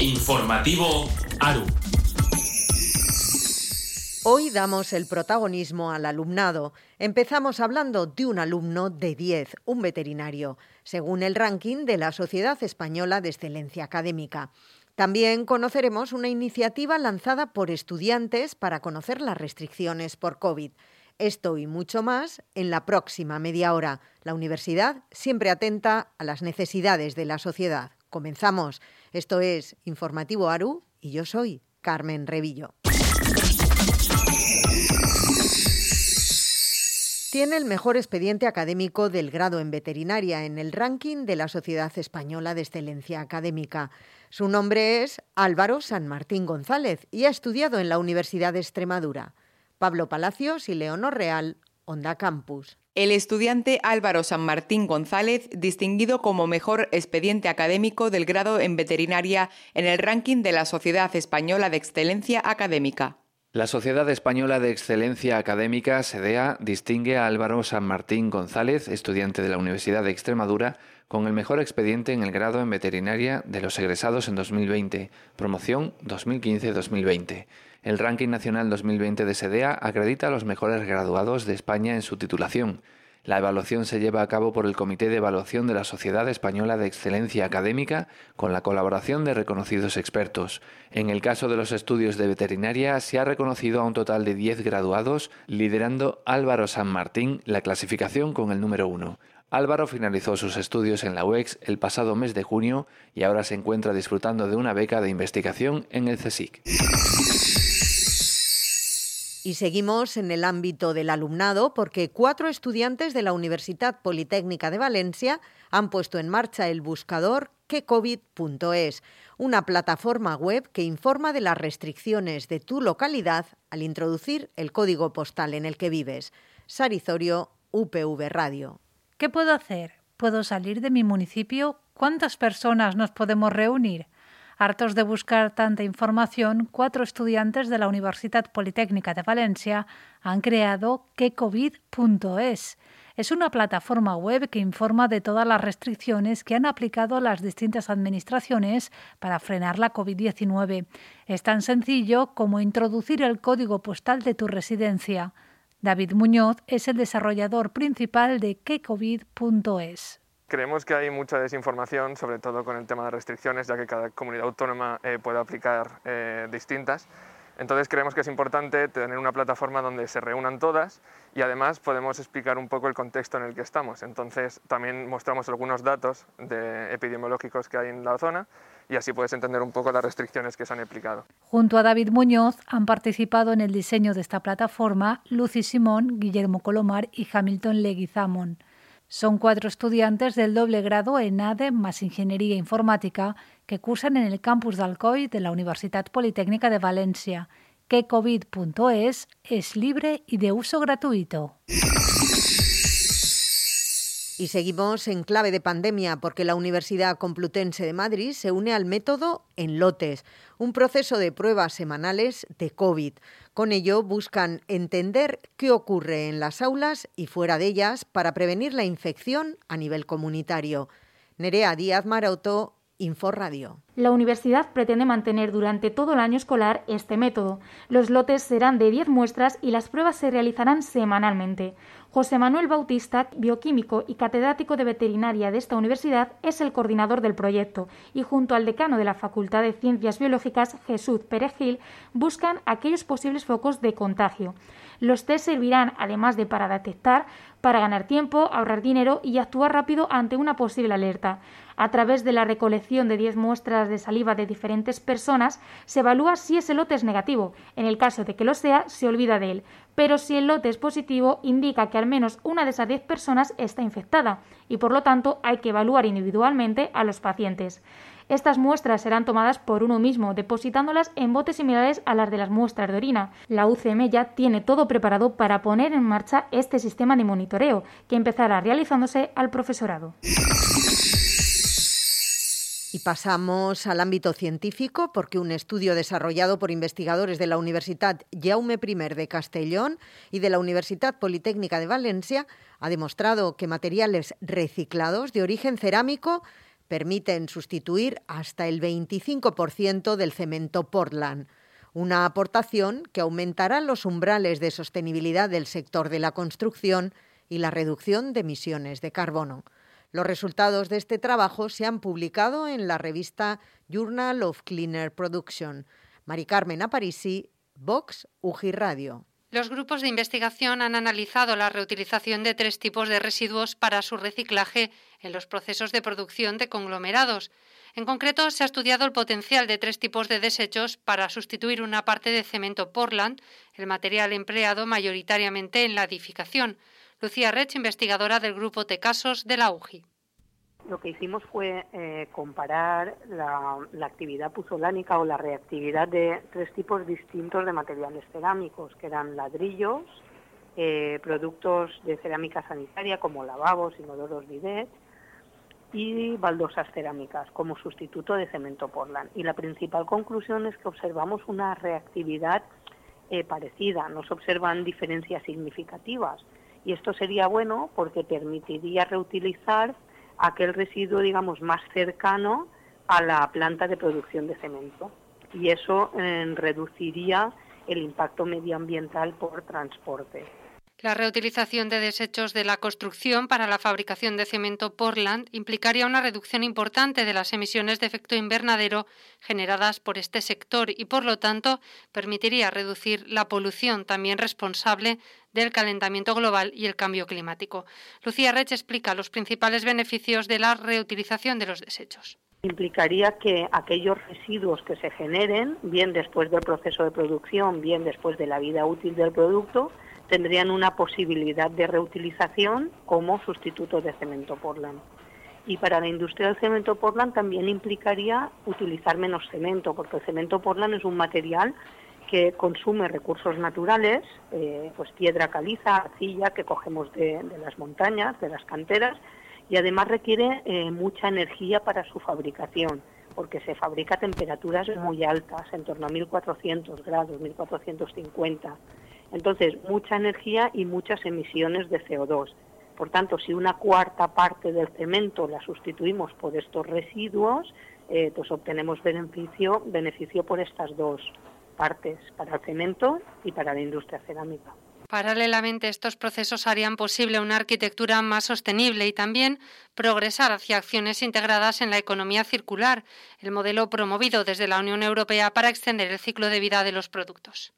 Informativo ARU. Hoy damos el protagonismo al alumnado. Empezamos hablando de un alumno de 10, un veterinario, según el ranking de la Sociedad Española de Excelencia Académica. También conoceremos una iniciativa lanzada por estudiantes para conocer las restricciones por COVID. Esto y mucho más en la próxima media hora. La universidad siempre atenta a las necesidades de la sociedad. Comenzamos. Esto es Informativo Aru y yo soy Carmen Revillo. Tiene el mejor expediente académico del grado en veterinaria en el ranking de la Sociedad Española de Excelencia Académica. Su nombre es Álvaro San Martín González y ha estudiado en la Universidad de Extremadura. Pablo Palacios y Leonor Real, Onda Campus. El estudiante Álvaro San Martín González, distinguido como mejor expediente académico del grado en veterinaria en el ranking de la Sociedad Española de Excelencia Académica. La Sociedad Española de Excelencia Académica, SEDEA, distingue a Álvaro San Martín González, estudiante de la Universidad de Extremadura, con el mejor expediente en el grado en veterinaria de los egresados en 2020, promoción 2015-2020. El ranking nacional 2020 de SEDEA acredita a los mejores graduados de España en su titulación. La evaluación se lleva a cabo por el Comité de Evaluación de la Sociedad Española de Excelencia Académica con la colaboración de reconocidos expertos. En el caso de los estudios de veterinaria se ha reconocido a un total de 10 graduados, liderando Álvaro San Martín la clasificación con el número 1. Álvaro finalizó sus estudios en la UEX el pasado mes de junio y ahora se encuentra disfrutando de una beca de investigación en el CSIC. Y seguimos en el ámbito del alumnado porque cuatro estudiantes de la Universidad Politécnica de Valencia han puesto en marcha el buscador quecovid.es, una plataforma web que informa de las restricciones de tu localidad al introducir el código postal en el que vives. Sarizorio, UPV Radio. ¿Qué puedo hacer? ¿Puedo salir de mi municipio? ¿Cuántas personas nos podemos reunir? Hartos de buscar tanta información, cuatro estudiantes de la Universidad Politécnica de Valencia han creado quecovid.es. Es una plataforma web que informa de todas las restricciones que han aplicado las distintas administraciones para frenar la COVID-19. Es tan sencillo como introducir el código postal de tu residencia. David Muñoz es el desarrollador principal de quecovid.es. Creemos que hay mucha desinformación, sobre todo con el tema de restricciones, ya que cada comunidad autónoma eh, puede aplicar eh, distintas. Entonces creemos que es importante tener una plataforma donde se reúnan todas y además podemos explicar un poco el contexto en el que estamos. Entonces también mostramos algunos datos de epidemiológicos que hay en la zona y así puedes entender un poco las restricciones que se han aplicado. Junto a David Muñoz han participado en el diseño de esta plataforma Lucy Simón, Guillermo Colomar y Hamilton Leguizamón. Son cuatro estudiantes del doble grado en ADE más Ingeniería Informática que cursan en el campus de Alcoy de la Universidad Politécnica de Valencia. Que covid.es es libre y de uso gratuito. Y seguimos en clave de pandemia porque la Universidad Complutense de Madrid se une al método en lotes, un proceso de pruebas semanales de COVID. Con ello buscan entender qué ocurre en las aulas y fuera de ellas para prevenir la infección a nivel comunitario. Nerea Díaz Maroto, Inforadio. La universidad pretende mantener durante todo el año escolar este método. Los lotes serán de 10 muestras y las pruebas se realizarán semanalmente. José Manuel Bautista, bioquímico y catedrático de veterinaria de esta universidad, es el coordinador del proyecto y junto al decano de la Facultad de Ciencias Biológicas, Jesús Perejil, buscan aquellos posibles focos de contagio. Los test servirán, además de para detectar, para ganar tiempo, ahorrar dinero y actuar rápido ante una posible alerta. A través de la recolección de 10 muestras de saliva de diferentes personas, se evalúa si ese lote es negativo. En el caso de que lo sea, se olvida de él pero si el lote es positivo, indica que al menos una de esas 10 personas está infectada y por lo tanto hay que evaluar individualmente a los pacientes. Estas muestras serán tomadas por uno mismo, depositándolas en botes similares a las de las muestras de orina. La UCM ya tiene todo preparado para poner en marcha este sistema de monitoreo, que empezará realizándose al profesorado. Y pasamos al ámbito científico porque un estudio desarrollado por investigadores de la Universidad Jaume I de Castellón y de la Universidad Politécnica de Valencia ha demostrado que materiales reciclados de origen cerámico permiten sustituir hasta el 25% del cemento Portland, una aportación que aumentará los umbrales de sostenibilidad del sector de la construcción y la reducción de emisiones de carbono. Los resultados de este trabajo se han publicado en la revista Journal of Cleaner Production. Mari Carmen Aparisi, Vox UGI Radio. Los grupos de investigación han analizado la reutilización de tres tipos de residuos para su reciclaje en los procesos de producción de conglomerados. En concreto, se ha estudiado el potencial de tres tipos de desechos para sustituir una parte de cemento Portland, el material empleado mayoritariamente en la edificación. Lucía Rech, investigadora del grupo Tecasos de la UGI. Lo que hicimos fue eh, comparar la, actividad puzolánica o la reactividad de tres tipos distintos de materiales cerámicos, que eran ladrillos, eh, productos de cerámica sanitaria como lavabos, inodoros, bidet y baldosas cerámicas como sustituto de cemento Portland. Y la principal conclusión es que observamos una reactividad eh, parecida, no se observan diferencias significativas y esto sería bueno porque permitiría reutilizar aquel residuo, digamos, más cercano a la planta de producción de cemento y eso eh, reduciría el impacto medioambiental por transporte. La reutilización de desechos de la construcción para la fabricación de cemento Portland implicaría una reducción importante de las emisiones de efecto invernadero generadas por este sector y, por lo tanto, permitiría reducir la polución también responsable del calentamiento global y el cambio climático. Lucía Rech explica los principales beneficios de la reutilización de los desechos implicaría que aquellos residuos que se generen, bien después del proceso de producción, bien después de la vida útil del producto, tendrían una posibilidad de reutilización como sustituto de cemento Portland. Y para la industria del cemento Portland también implicaría utilizar menos cemento, porque el cemento Portland es un material que consume recursos naturales, eh, pues piedra caliza, arcilla que cogemos de, las montañas, de las canteras, y además requiere eh, mucha energía para su fabricación, porque se fabrica a temperaturas muy altas, en torno a 1400 grados, 1450. Entonces, mucha energía y muchas emisiones de CO2. Por tanto, si una cuarta parte del cemento la sustituimos por estos residuos, eh, pues obtenemos beneficio, beneficio por estas dos partes, para el cemento y para la industria cerámica. Paralelamente, estos procesos harían posible una arquitectura más sostenible y también progresar hacia acciones integradas en la economía circular, el modelo promovido desde la Unión Europea para extender el ciclo de vida de los productos.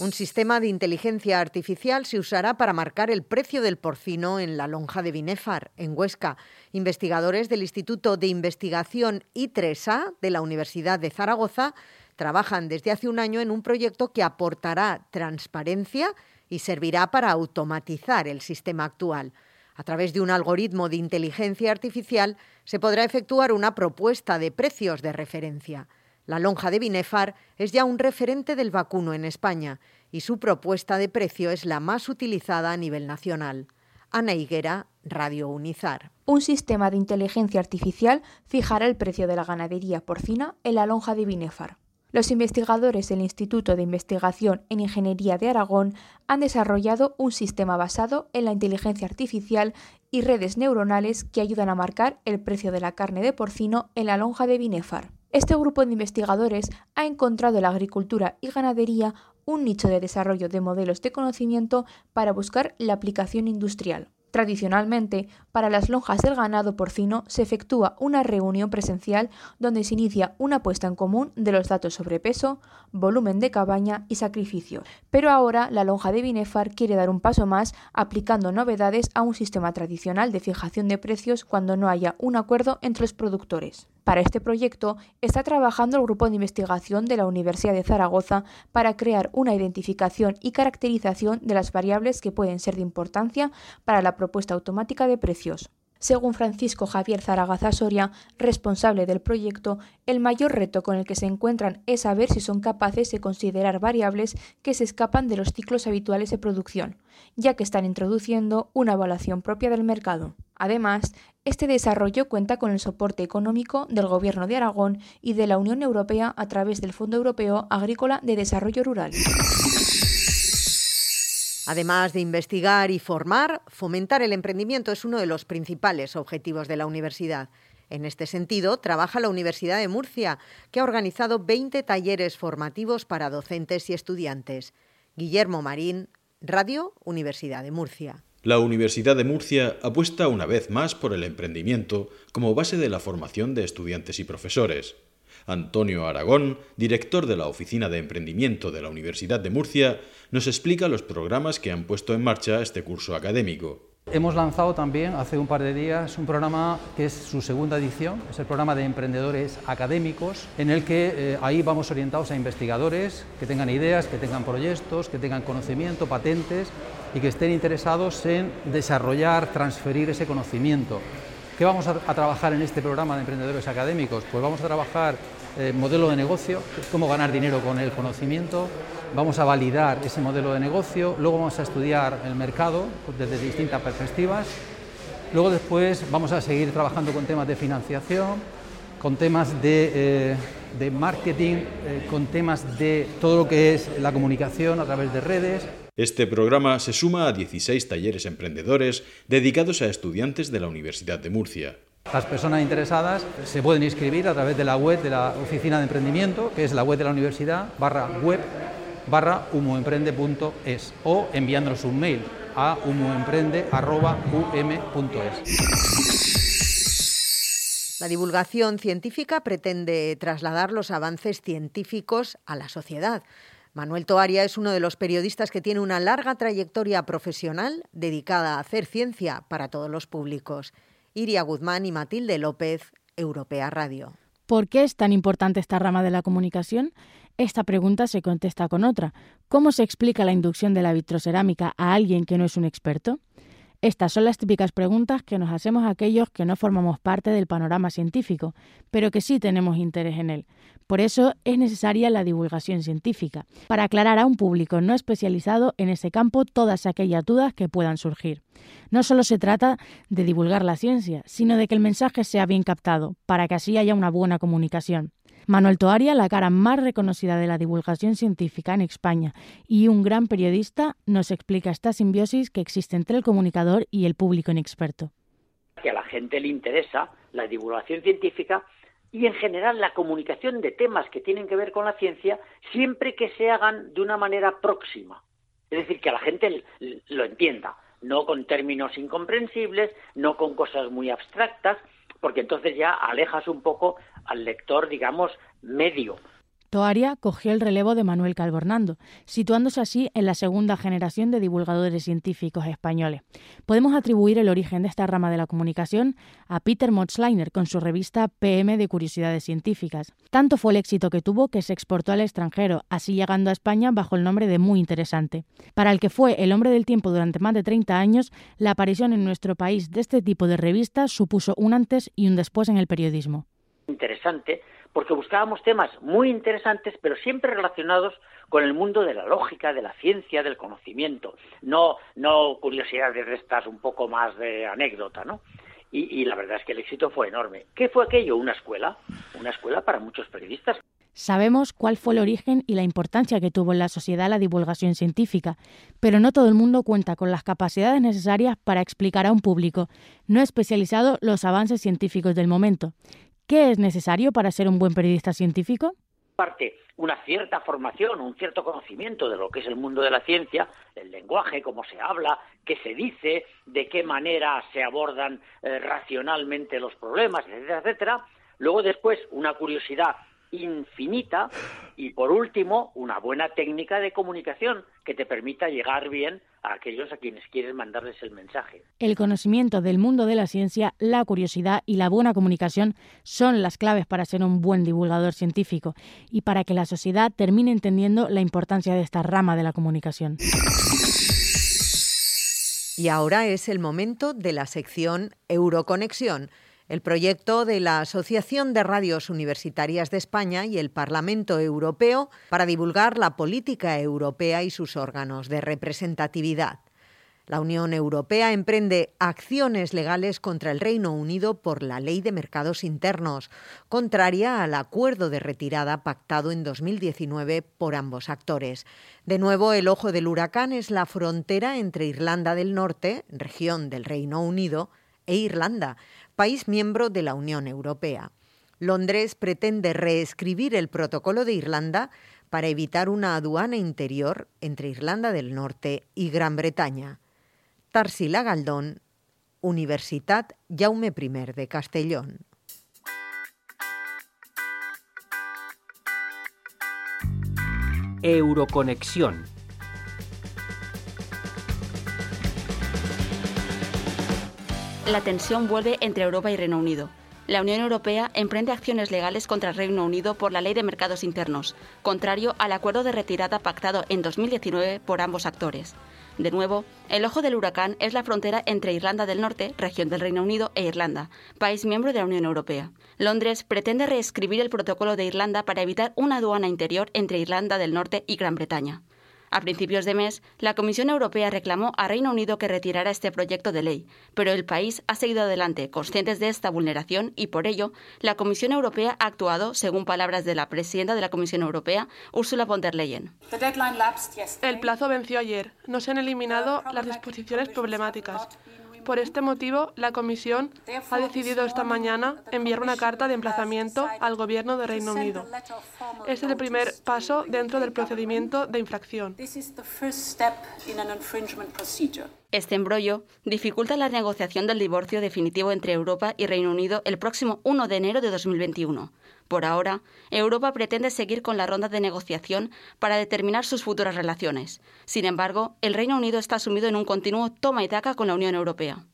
Un sistema de inteligencia artificial se usará para marcar el precio del porcino en la lonja de Binefar, en Huesca. Investigadores del Instituto de Investigación I3A de la Universidad de Zaragoza trabajan desde hace un año en un proyecto que aportará transparencia y servirá para automatizar el sistema actual. A través de un algoritmo de inteligencia artificial se podrá efectuar una propuesta de precios de referencia. La lonja de Binefar es ya un referente del vacuno en España y su propuesta de precio es la más utilizada a nivel nacional. Ana Higuera, Radio Unizar. Un sistema de inteligencia artificial fijará el precio de la ganadería porcina en la lonja de Binefar. Los investigadores del Instituto de Investigación en Ingeniería de Aragón han desarrollado un sistema basado en la inteligencia artificial y redes neuronales que ayudan a marcar el precio de la carne de porcino en la lonja de Binefar. Este grupo de investigadores ha encontrado en la agricultura y ganadería un nicho de desarrollo de modelos de conocimiento para buscar la aplicación industrial. Tradicionalmente, para las lonjas del ganado porcino se efectúa una reunión presencial donde se inicia una puesta en común de los datos sobre peso, volumen de cabaña y sacrificio. Pero ahora la lonja de Binefar quiere dar un paso más aplicando novedades a un sistema tradicional de fijación de precios cuando no haya un acuerdo entre los productores. Para este proyecto está trabajando el grupo de investigación de la Universidad de Zaragoza para crear una identificación y caracterización de las variables que pueden ser de importancia para la propuesta automática de precios. Según Francisco Javier Zaragaza Soria, responsable del proyecto, el mayor reto con el que se encuentran es saber si son capaces de considerar variables que se escapan de los ciclos habituales de producción, ya que están introduciendo una evaluación propia del mercado. Además, este desarrollo cuenta con el soporte económico del Gobierno de Aragón y de la Unión Europea a través del Fondo Europeo Agrícola de Desarrollo Rural. Además de investigar y formar, fomentar el emprendimiento es uno de los principales objetivos de la universidad. En este sentido, trabaja la Universidad de Murcia, que ha organizado 20 talleres formativos para docentes y estudiantes. Guillermo Marín, Radio Universidad de Murcia. La Universidad de Murcia apuesta una vez más por el emprendimiento como base de la formación de estudiantes y profesores. Antonio Aragón, director de la Oficina de Emprendimiento de la Universidad de Murcia, nos explica los programas que han puesto en marcha este curso académico. Hemos lanzado también hace un par de días un programa que es su segunda edición, es el programa de emprendedores académicos, en el que eh, ahí vamos orientados a investigadores que tengan ideas, que tengan proyectos, que tengan conocimiento, patentes y que estén interesados en desarrollar, transferir ese conocimiento. ¿Qué vamos a, trabajar en este programa de emprendedores académicos? Pues vamos a trabajar eh, modelo de negocio, cómo ganar dinero con el conocimiento, vamos a validar ese modelo de negocio, luego vamos a estudiar el mercado desde distintas perspectivas, luego después vamos a seguir trabajando con temas de financiación, con temas de, eh, marketing, eh, con temas de todo lo que es la comunicación a través de redes. Este programa se suma a 16 talleres emprendedores dedicados a estudiantes de la Universidad de Murcia. Las personas interesadas se pueden inscribir a través de la web de la Oficina de Emprendimiento, que es la web de la universidad, barra web, barra humoemprende.es o enviándonos un mail a humoemprende.um.es. La divulgación científica pretende trasladar los avances científicos a la sociedad. Manuel Toaria es uno de los periodistas que tiene una larga trayectoria profesional dedicada a hacer ciencia para todos los públicos. Iria Guzmán y Matilde López, Europea Radio. ¿Por qué es tan importante esta rama de la comunicación? Esta pregunta se contesta con otra. ¿Cómo se explica la inducción de la vitrocerámica a alguien que no es un experto? Estas son las típicas preguntas que nos hacemos aquellos que no formamos parte del panorama científico, pero que sí tenemos interés en él. Por eso es necesaria la divulgación científica, para aclarar a un público no especializado en ese campo todas aquellas dudas que puedan surgir. No solo se trata de divulgar la ciencia, sino de que el mensaje sea bien captado, para que así haya una buena comunicación. Manuel Toaria, la cara más reconocida de la divulgación científica en España y un gran periodista, nos explica esta simbiosis que existe entre el comunicador y el público inexperto. Que a la gente le interesa la divulgación científica y en general la comunicación de temas que tienen que ver con la ciencia siempre que se hagan de una manera próxima. Es decir, que a la gente lo entienda, no con términos incomprensibles, no con cosas muy abstractas, porque entonces ya alejas un poco al lector, digamos, medio. Toaria cogió el relevo de Manuel Calvornando, situándose así en la segunda generación de divulgadores científicos españoles. Podemos atribuir el origen de esta rama de la comunicación a Peter Motzleiner con su revista PM de Curiosidades Científicas. Tanto fue el éxito que tuvo que se exportó al extranjero, así llegando a España bajo el nombre de Muy Interesante. Para el que fue el hombre del tiempo durante más de 30 años, la aparición en nuestro país de este tipo de revistas supuso un antes y un después en el periodismo. Interesante porque buscábamos temas muy interesantes, pero siempre relacionados con el mundo de la lógica, de la ciencia, del conocimiento, no, no curiosidades de estas un poco más de anécdota, ¿no? Y, y la verdad es que el éxito fue enorme. ¿Qué fue aquello? Una escuela, una escuela para muchos periodistas. Sabemos cuál fue el origen y la importancia que tuvo en la sociedad la divulgación científica, pero no todo el mundo cuenta con las capacidades necesarias para explicar a un público no especializado los avances científicos del momento. ¿Qué es necesario para ser un buen periodista científico? Parte una cierta formación, un cierto conocimiento de lo que es el mundo de la ciencia, el lenguaje, cómo se habla, qué se dice, de qué manera se abordan eh, racionalmente los problemas, etcétera, etcétera. Luego después una curiosidad infinita y por último una buena técnica de comunicación que te permita llegar bien a aquellos a quienes quieres mandarles el mensaje. El conocimiento del mundo de la ciencia, la curiosidad y la buena comunicación son las claves para ser un buen divulgador científico y para que la sociedad termine entendiendo la importancia de esta rama de la comunicación. Y ahora es el momento de la sección Euroconexión, el proyecto de la Asociación de Radios Universitarias de España y el Parlamento Europeo para divulgar la política europea y sus órganos de representatividad. La Unión Europea emprende acciones legales contra el Reino Unido por la Ley de Mercados Internos, contraria al acuerdo de retirada pactado en 2019 por ambos actores. De nuevo, el ojo del huracán es la frontera entre Irlanda del Norte, región del Reino Unido, e Irlanda, país miembro de la Unión Europea. Londres pretende reescribir el protocolo de Irlanda para evitar una aduana interior entre Irlanda del Norte y Gran Bretaña. Tarsila Galdón, Universitat Jaume I de Castellón. Euroconexión. La tensión vuelve entre Europa y Reino Unido. La Unión Europea emprende acciones legales contra el Reino Unido por la Ley de Mercados Internos, contrario al acuerdo de retirada pactado en 2019 por ambos actores. De nuevo, el ojo del huracán es la frontera entre Irlanda del Norte, región del Reino Unido, e Irlanda, país miembro de la Unión Europea. Londres pretende reescribir el protocolo de Irlanda para evitar una aduana interior entre Irlanda del Norte y Gran Bretaña. A principios de mes, la Comisión Europea reclamó a Reino Unido que retirara este proyecto de ley, pero el país ha seguido adelante, conscientes de esta vulneración, y por ello, la Comisión Europea ha actuado, según palabras de la presidenta de la Comisión Europea, Ursula von der Leyen. El plazo venció ayer. No se han eliminado las disposiciones problemáticas. Por este motivo, la Comisión ha decidido esta mañana enviar una carta de emplazamiento al Gobierno de Reino Unido. Es el primer paso dentro del procedimiento de infracción. Este embrollo dificulta la negociación del divorcio definitivo entre Europa y Reino Unido el próximo 1 de enero de 2021. Por ahora, Europa pretende seguir con la ronda de negociación para determinar sus futuras relaciones. Sin embargo, el Reino Unido está sumido en un continuo toma y daca con la Unión Europea.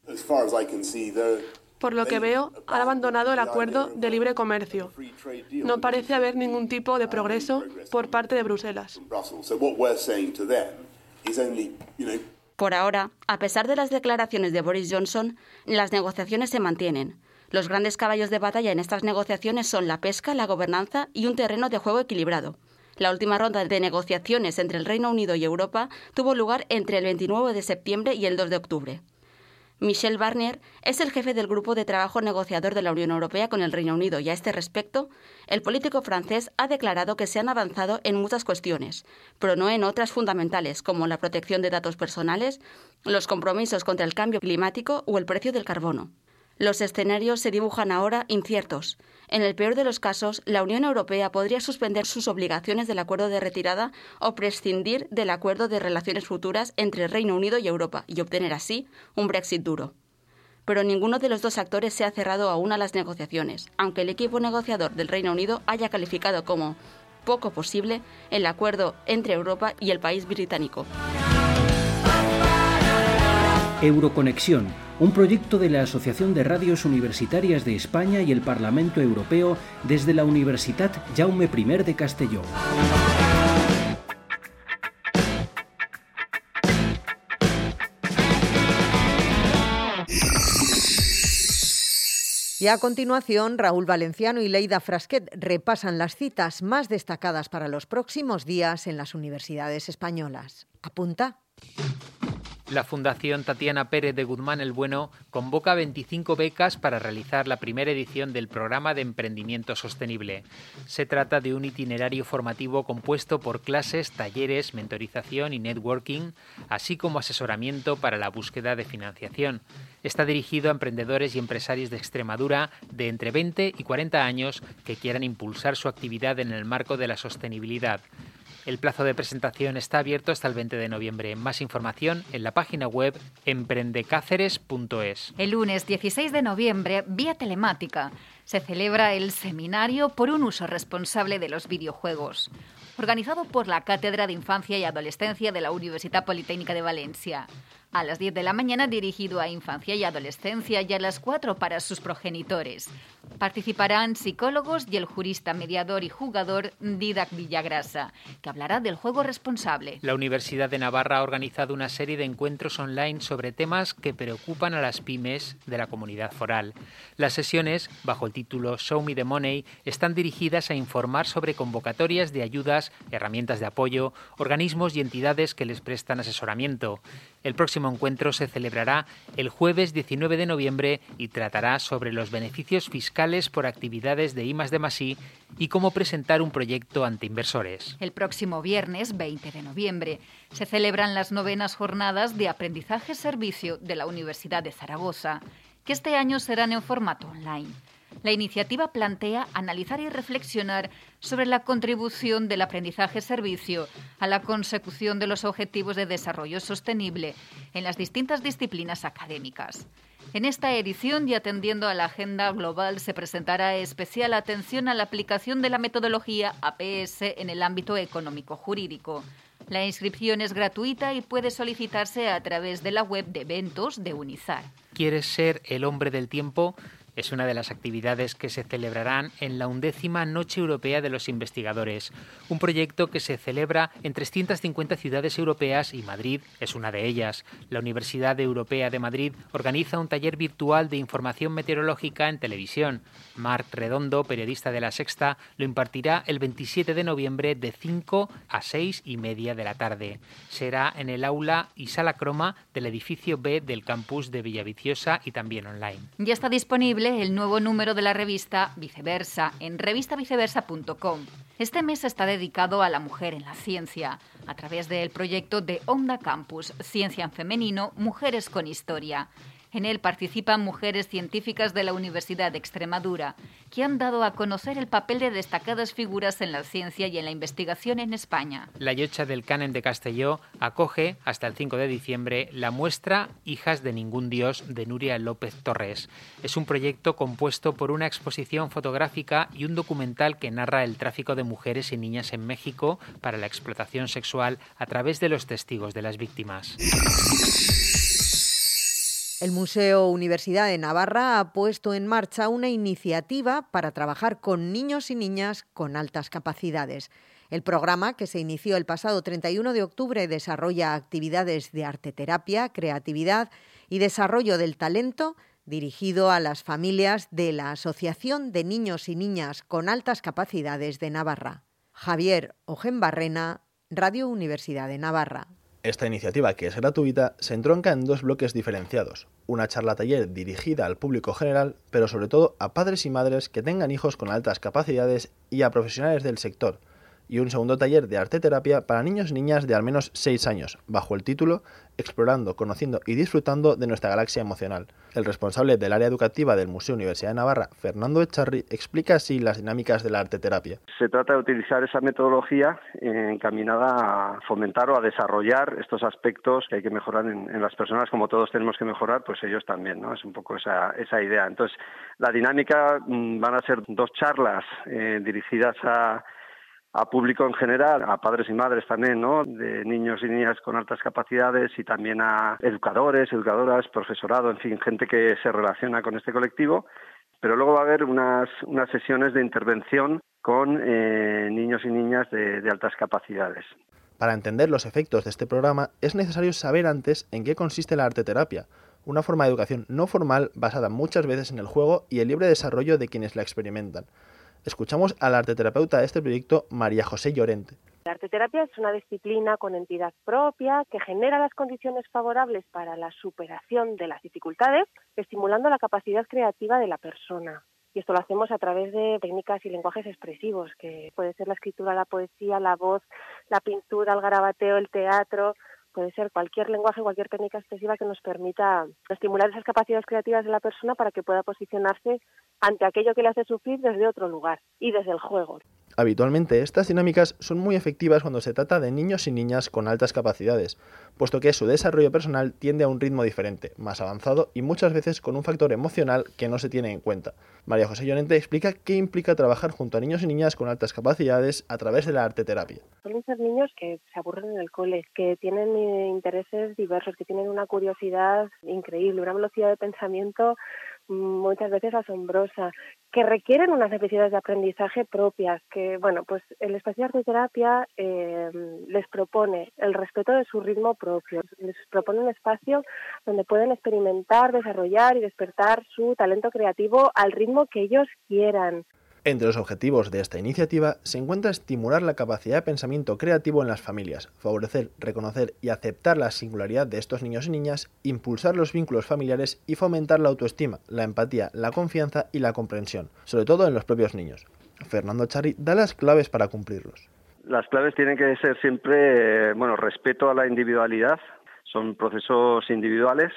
Por lo que veo, han abandonado el acuerdo de libre comercio. No parece haber ningún tipo de progreso por parte de Bruselas. Por ahora, a pesar de las declaraciones de Boris Johnson, las negociaciones se mantienen. Los grandes caballos de batalla en estas negociaciones son la pesca, la gobernanza y un terreno de juego equilibrado. La última ronda de negociaciones entre el Reino Unido y Europa tuvo lugar entre el 29 de septiembre y el 2 de octubre. Michel Barnier es el jefe del grupo de trabajo negociador de la Unión Europea con el Reino Unido y a este respecto, el político francés ha declarado que se han avanzado en muchas cuestiones, pero no en otras fundamentales como la protección de datos personales, los compromisos contra el cambio climático o el precio del carbono. Los escenarios se dibujan ahora inciertos. En el peor de los casos, la Unión Europea podría suspender sus obligaciones del acuerdo de retirada o prescindir del acuerdo de relaciones futuras entre Reino Unido y Europa y obtener así un Brexit duro. Pero ninguno de los dos actores se ha cerrado aún a las negociaciones, aunque el equipo negociador del Reino Unido haya calificado como poco posible el acuerdo entre Europa y el país británico. Euroconexión un proyecto de la Asociación de Radios Universitarias de España y el Parlamento Europeo desde la Universidad Jaume I de Castelló. Y a continuación, Raúl Valenciano y Leida Frasquet repasan las citas más destacadas para los próximos días en las universidades españolas. Apunta. La Fundación Tatiana Pérez de Guzmán el Bueno convoca 25 becas para realizar la primera edición del programa de emprendimiento sostenible. Se trata de un itinerario formativo compuesto por clases, talleres, mentorización y networking, así como asesoramiento para la búsqueda de financiación. Está dirigido a emprendedores y empresarios de Extremadura de entre 20 y 40 años que quieran impulsar su actividad en el marco de la sostenibilidad. El plazo de presentación está abierto hasta el 20 de noviembre. Más información en la página web emprendecáceres.es. El lunes 16 de noviembre, vía telemática, se celebra el Seminario por un uso responsable de los videojuegos, organizado por la Cátedra de Infancia y Adolescencia de la Universidad Politécnica de Valencia. A las 10 de la mañana dirigido a infancia y adolescencia y a las 4 para sus progenitores. Participarán psicólogos y el jurista mediador y jugador Didac Villagrasa, que hablará del juego responsable. La Universidad de Navarra ha organizado una serie de encuentros online sobre temas que preocupan a las pymes de la comunidad foral. Las sesiones, bajo el título Show Me the Money, están dirigidas a informar sobre convocatorias de ayudas, herramientas de apoyo, organismos y entidades que les prestan asesoramiento. El próximo encuentro se celebrará el jueves 19 de noviembre y tratará sobre los beneficios fiscales por actividades de I de Masí y cómo presentar un proyecto ante inversores. El próximo viernes 20 de noviembre se celebran las novenas jornadas de aprendizaje-servicio de la Universidad de Zaragoza, que este año serán en formato online. La iniciativa plantea analizar y reflexionar sobre la contribución del aprendizaje-servicio a la consecución de los objetivos de desarrollo sostenible en las distintas disciplinas académicas. En esta edición y atendiendo a la agenda global se presentará especial atención a la aplicación de la metodología APS en el ámbito económico-jurídico. La inscripción es gratuita y puede solicitarse a través de la web de eventos de UNIZAR. ¿Quieres ser el hombre del tiempo? Es una de las actividades que se celebrarán en la undécima Noche Europea de los Investigadores, un proyecto que se celebra en 350 ciudades europeas y Madrid es una de ellas. La Universidad Europea de Madrid organiza un taller virtual de información meteorológica en televisión. Marc Redondo, periodista de La Sexta, lo impartirá el 27 de noviembre de 5 a 6 y media de la tarde. Será en el aula y sala croma del edificio B del campus de Villaviciosa y también online. Ya está disponible el nuevo número de la revista Viceversa en revistaviceversa.com. Este mes está dedicado a la mujer en la ciencia, a través del proyecto de Onda Campus, Ciencia en Femenino, Mujeres con Historia. En él participan mujeres científicas de la Universidad de Extremadura, que han dado a conocer el papel de destacadas figuras en la ciencia y en la investigación en España. La Yocha del Canen de Castelló acoge, hasta el 5 de diciembre, la muestra Hijas de Ningún Dios de Nuria López Torres. Es un proyecto compuesto por una exposición fotográfica y un documental que narra el tráfico de mujeres y niñas en México para la explotación sexual a través de los testigos de las víctimas. El Museo Universidad de Navarra ha puesto en marcha una iniciativa para trabajar con niños y niñas con altas capacidades. El programa, que se inició el pasado 31 de octubre, desarrolla actividades de arteterapia, creatividad y desarrollo del talento dirigido a las familias de la Asociación de Niños y Niñas con Altas Capacidades de Navarra. Javier Ojenbarrena, Radio Universidad de Navarra. Esta iniciativa, que es gratuita, se entronca en dos bloques diferenciados. Una charla taller dirigida al público general, pero sobre todo a padres y madres que tengan hijos con altas capacidades y a profesionales del sector, y un segundo taller de arte terapia para niños y niñas de al menos 6 años, bajo el título Explorando, conociendo y disfrutando de nuestra galaxia emocional. El responsable del área educativa del Museo Universidad de Navarra, Fernando Echarri, explica así las dinámicas de la arte terapia. Se trata de utilizar esa metodología encaminada a fomentar o a desarrollar estos aspectos que hay que mejorar en, las personas, como todos tenemos que mejorar, pues ellos también, ¿no? Es un poco esa, esa idea. Entonces, la dinámica mm, van a ser dos charlas eh, dirigidas a a público en general, a padres y madres también, ¿no? De niños y niñas con altas capacidades y también a educadores, educadoras, profesorado, en fin, gente que se relaciona con este colectivo. Pero luego va a haber unas, unas sesiones de intervención con eh, niños y niñas de, altas capacidades. Para entender los efectos de este programa es necesario saber antes en qué consiste la arteterapia, una forma de educación no formal basada muchas veces en el juego y el libre desarrollo de quienes la experimentan. Escuchamos a la arteterapeuta de este proyecto, María José Llorente. La arteterapia es una disciplina con entidad propia que genera las condiciones favorables para la superación de las dificultades, estimulando la capacidad creativa de la persona. Y esto lo hacemos a través de técnicas y lenguajes expresivos, que puede ser la escritura, la poesía, la voz, la pintura, el garabateo, el teatro, puede ser cualquier lenguaje, cualquier técnica expresiva que nos permita estimular esas capacidades creativas de la persona para que pueda posicionarse ante aquello que le hace sufrir desde otro lugar y desde el juego. Habitualmente estas dinámicas son muy efectivas cuando se trata de niños y niñas con altas capacidades, puesto que su desarrollo personal tiende a un ritmo diferente, más avanzado y muchas veces con un factor emocional que no se tiene en cuenta. María José Llorente explica qué implica trabajar junto a niños y niñas con altas capacidades a través de la arte terapia. Son muchos niños que se aburren en el cole, que tienen eh, intereses diversos, que tienen una curiosidad increíble, una velocidad de pensamiento muchas veces asombrosa, que requieren unas necesidades de aprendizaje propias, que, bueno, pues el espacio de terapia eh, les propone el respeto de su ritmo propio, les propone un espacio donde pueden experimentar, desarrollar y despertar su talento creativo al ritmo que ellos quieran. Entre los objetivos de esta iniciativa se encuentra estimular la capacidad de pensamiento creativo en las familias, favorecer, reconocer y aceptar la singularidad de estos niños y niñas, impulsar los vínculos familiares y fomentar la autoestima, la empatía, la confianza y la comprensión, sobre todo en los propios niños. Fernando Chari da las claves para cumplirlos. Las claves tienen que ser siempre, bueno, respeto a la individualidad, son procesos individuales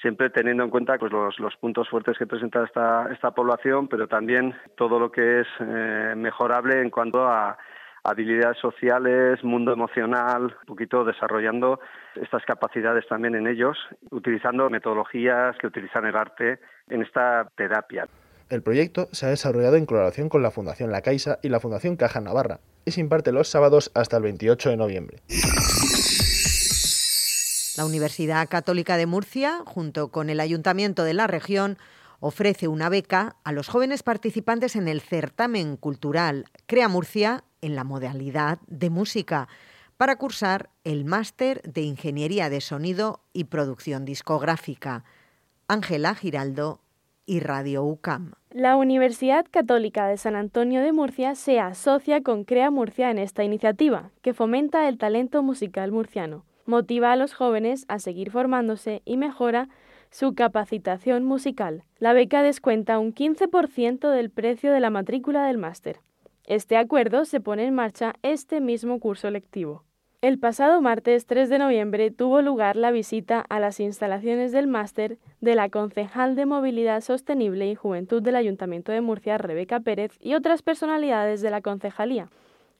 siempre teniendo en cuenta pues, los, puntos fuertes que presenta esta, población, pero también todo lo que es eh, mejorable en cuanto a habilidades sociales, mundo emocional, un poquito desarrollando estas capacidades también en ellos, utilizando metodologías que utilizan el arte en esta terapia. El proyecto se ha desarrollado en colaboración con la Fundación La Caixa y la Fundación Caja Navarra y se imparte los sábados hasta el 28 de noviembre. La Universidad Católica de Murcia, junto con el Ayuntamiento de la región, ofrece una beca a los jóvenes participantes en el certamen cultural Crea Murcia en la modalidad de música para cursar el máster de Ingeniería de Sonido y Producción Discográfica. Ángela Giraldo y Radio UCAM. La Universidad Católica de San Antonio de Murcia se asocia con Crea Murcia en esta iniciativa, que fomenta el talento musical murciano motiva a los jóvenes a seguir formándose y mejora su capacitación musical. La beca descuenta un 15% del precio de la matrícula del máster. Este acuerdo se pone en marcha este mismo curso lectivo. El pasado martes 3 de noviembre tuvo lugar la visita a las instalaciones del máster de la concejal de Movilidad Sostenible y Juventud del Ayuntamiento de Murcia, Rebeca Pérez, y otras personalidades de la concejalía.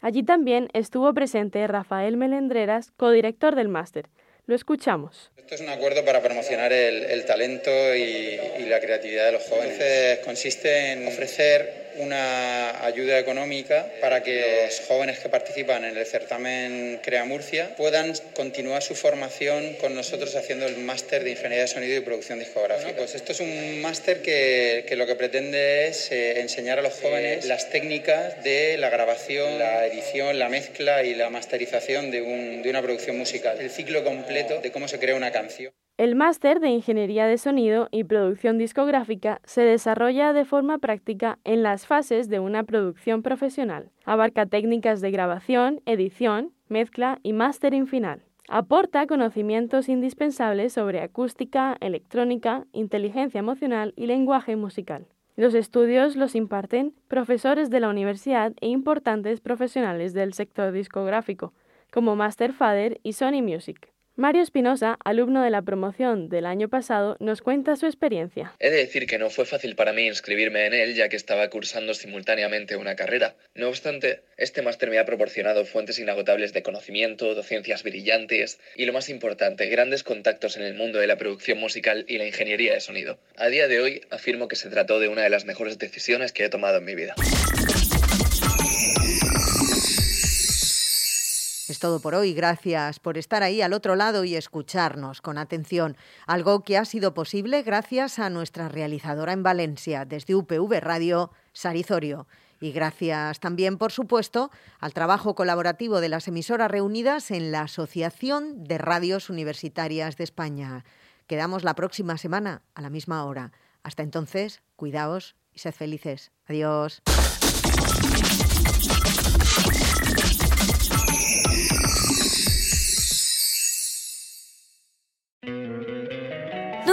Allí también estuvo presente Rafael Melendreras, codirector del máster. Lo escuchamos. Esto es un acuerdo para promocionar el, talento y, y, la creatividad de los jóvenes. Consiste en ofrecer una ayuda económica para que los jóvenes que participan en el certamen Crea Murcia puedan continuar su formación con nosotros haciendo el máster de Ingeniería de Sonido y Producción Discográfica. pues esto es un máster que, que, lo que pretende es eh, enseñar a los jóvenes las técnicas de la grabación, la edición, la mezcla y la masterización de, un, de una producción musical, el ciclo completo de cómo se crea una canción. El máster de Ingeniería de Sonido y Producción Discográfica se desarrolla de forma práctica en las fases de una producción profesional. Abarca técnicas de grabación, edición, mezcla y mastering final. Aporta conocimientos indispensables sobre acústica, electrónica, inteligencia emocional y lenguaje musical. Los estudios los imparten profesores de la universidad e importantes profesionales del sector discográfico, como Master Fader y Sony Music. Mario Espinosa, alumno de la promoción del año pasado, nos cuenta su experiencia. He de decir que no fue fácil para mí inscribirme en él, ya que estaba cursando simultáneamente una carrera. No obstante, este máster me ha proporcionado fuentes inagotables de conocimiento, docencias brillantes y, lo más importante, grandes contactos en el mundo de la producción musical y la ingeniería de sonido. A día de hoy, afirmo que se trató de una de las mejores decisiones que he tomado en mi vida. Es todo por hoy. Gracias por estar ahí al otro lado y escucharnos con atención. Algo que ha sido posible gracias a nuestra realizadora en Valencia, desde UPV Radio, Sarizorio. Y gracias también, por supuesto, al trabajo colaborativo de las emisoras reunidas en la Asociación de Radios Universitarias de España. Quedamos la próxima semana a la misma hora. Hasta entonces, cuidaos y sed felices. Adiós.